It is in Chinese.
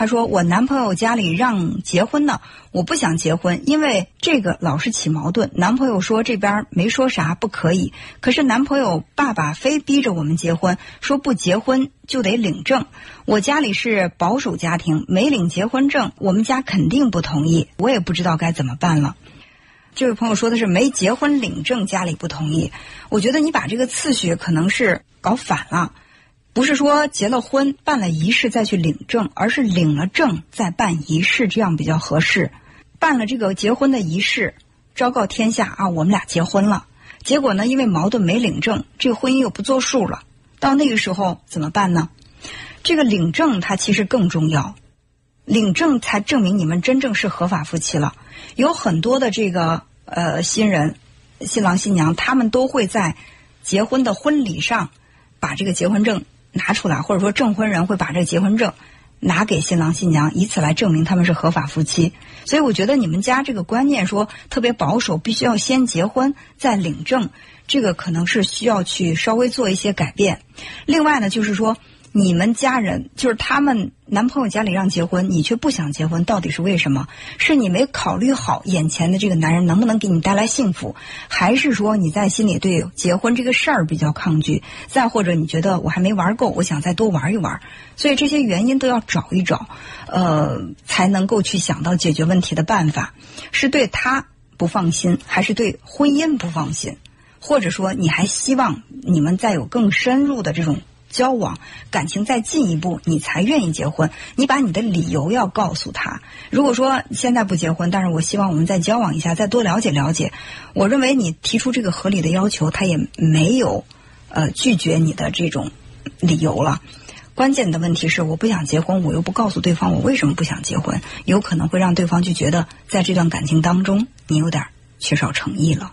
他说我男朋友家里让结婚呢，我不想结婚，因为这个老是起矛盾。男朋友说这边没说啥不可以，可是男朋友爸爸非逼着我们结婚，说不结婚就得领证。我家里是保守家庭，没领结婚证，我们家肯定不同意。我也不知道该怎么办了。这位朋友说的是没结婚领证，家里不同意。我觉得你把这个次序可能是搞反了。不是说结了婚办了仪式再去领证，而是领了证再办仪式，这样比较合适。办了这个结婚的仪式，昭告天下啊，我们俩结婚了。结果呢，因为矛盾没领证，这个婚姻又不作数了。到那个时候怎么办呢？这个领证它其实更重要，领证才证明你们真正是合法夫妻了。有很多的这个呃新人、新郎新娘，他们都会在结婚的婚礼上把这个结婚证。拿出来，或者说证婚人会把这个结婚证拿给新郎新娘，以此来证明他们是合法夫妻。所以我觉得你们家这个观念说特别保守，必须要先结婚再领证，这个可能是需要去稍微做一些改变。另外呢，就是说。你们家人就是他们男朋友家里让结婚，你却不想结婚，到底是为什么？是你没考虑好眼前的这个男人能不能给你带来幸福，还是说你在心里对结婚这个事儿比较抗拒？再或者你觉得我还没玩够，我想再多玩一玩？所以这些原因都要找一找，呃，才能够去想到解决问题的办法。是对他不放心，还是对婚姻不放心？或者说你还希望你们再有更深入的这种？交往感情再进一步，你才愿意结婚。你把你的理由要告诉他。如果说现在不结婚，但是我希望我们再交往一下，再多了解了解。我认为你提出这个合理的要求，他也没有呃拒绝你的这种理由了。关键的问题是，我不想结婚，我又不告诉对方我为什么不想结婚，有可能会让对方就觉得在这段感情当中你有点缺少诚意了。